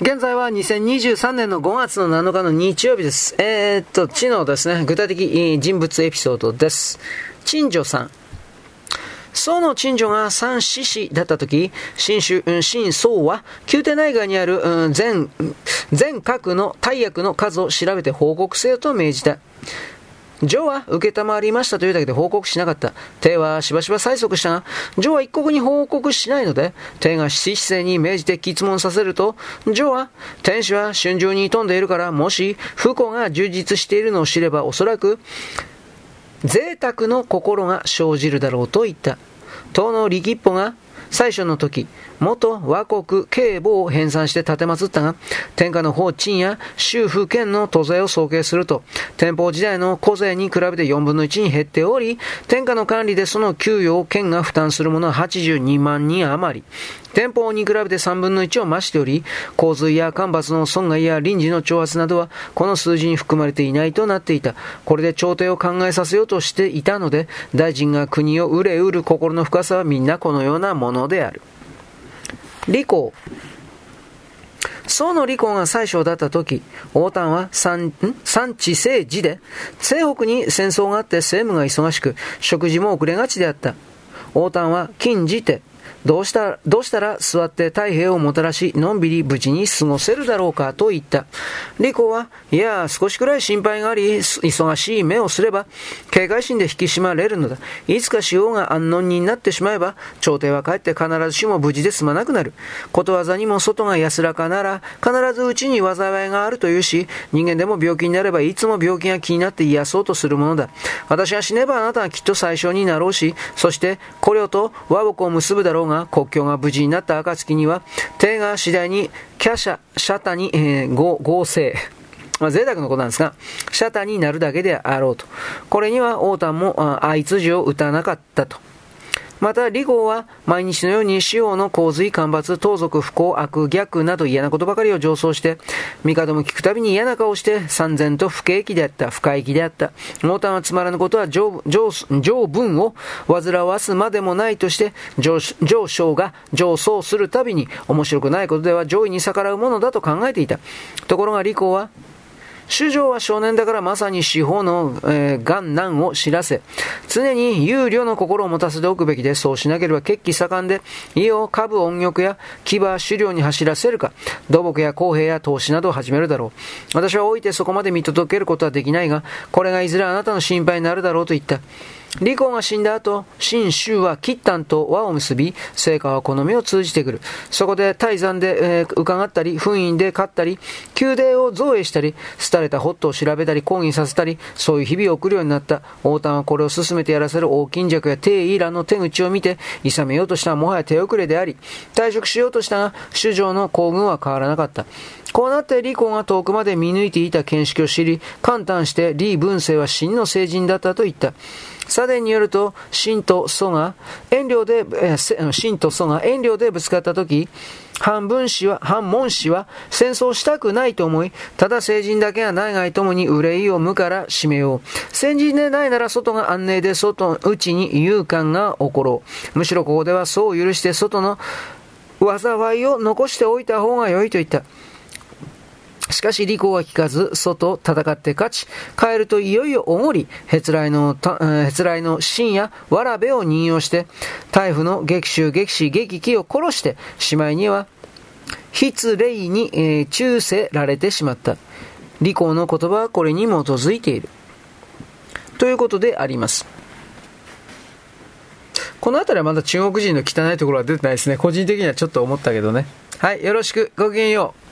現在は2023年の5月の7日の日曜日です。えー、っと、知のですね、具体的人物エピソードです。陳女さん。宋の陳女が三獅子だった時、新州、新宋は宮廷内外にある、全、全各の大役の数を調べて報告せよと命じた。ジョーは受けたまわりましたというだけで報告しなかった。帝はしばしば催促したが、ジョーは一国に報告しないので、帝が七姿勢に命じて質問させると、ジョーは、天使は春秋に富んでいるから、もし不幸が充実しているのを知れば、おそらく、贅沢の心が生じるだろうと言った。唐の力一歩が、最初の時、元和国警母を編纂して立てまつったが、天下の法鎮や州府県の都税を総計すると、天保時代の古税に比べて4分の1に減っており、天下の管理でその給与を県が負担するものは82万人余り。天保に比べて3分の1を増しており、洪水や干ばつの損害や臨時の挑発などは、この数字に含まれていないとなっていた。これで朝廷を考えさせようとしていたので、大臣が国を憂うる心の深さはみんなこのようなものである。李公。宋の李公が最初だった時、王丹は三、三地政治で、西北に戦争があって政務が忙しく、食事も遅れがちであった。王丹は禁じて、どうした、どうしたら座って太平をもたらし、のんびり無事に過ごせるだろうかと言った。李公は、いや、少しくらい心配があり、忙しい目をすれば、警戒心で引き締まれるのだ。いつか使用が安穏になってしまえば、朝廷は帰って必ずしも無事で済まなくなる。ことわざにも外が安らかなら、必ずうちに災いがあるというし、人間でも病気になれば、いつも病気が気になって癒そうとするものだ。私が死ねばあなたはきっと最初になろうし、そして、これをと和睦を結ぶだろうが、国境が無事になった暁には、帝が次第に、キャシャ、シャタに、えー、合成。まあ、贅沢のことなんですが、シャタになるだけであろうと。これには王丹も相辻を打たなかったと。また、李豪は毎日のように死王の洪水、干ばつ、盗賊、不幸、悪、逆など嫌なことばかりを上奏して、帝も聞くたびに嫌な顔して三千と不景気であった、不快気であった。モータンはつまらぬことは上上上文を煩わすまでもないとして、上上昇が上層するたびに面白くないことでは上位に逆らうものだと考えていた。ところが李公は、主上は少年だからまさに司法の、えー、元難を知らせ、常に憂慮の心を持たせておくべきで、そうしなければ血気盛んで、家を下部音玉や牙狩猟に走らせるか、土木や公平や投資などを始めるだろう。私は老いてそこまで見届けることはできないが、これがいずれあなたの心配になるだろうと言った。李公が死んだ後、秦州は吉丹と和を結び、成果はこの目を通じてくる。そこで大山で、えー、伺ったり、封印で勝ったり、宮廷を造営したり、廃れたホットを調べたり、抗議させたり、そういう日々を送るようになった。王丹はこれを進めてやらせる王金尺や帝イラの手口を見て、諌めようとしたらもはや手遅れであり、退職しようとしたが、主上の行軍は変わらなかった。こうなって李公が遠くまで見抜いていた見識を知り、感嘆して李文政は真の聖人だったと言った。サデンによると、秦と蘇が遠慮で、えー、秦と蘇が遠慮でぶつかったとき、反文氏は、反文氏は戦争したくないと思い、ただ成人だけが内外ともに憂いを無から締めよう。先人でないなら外が安寧で外、内に勇敢が起ころう。むしろここではそう許して外の災いを残しておいた方が良いと言った。しかし、李公は聞かず、外戦って勝ち、帰るといよいよおごり、へつらいの、へつらいの深夜、わらべを任用して、大夫の激臭、激死、激気を殺して、しまいには、筆霊に、えー、忠せられてしまった。李公の言葉はこれに基づいている。ということであります。この辺りはまだ中国人の汚いところは出てないですね。個人的にはちょっと思ったけどね。はい、よろしく。ごきげんよう。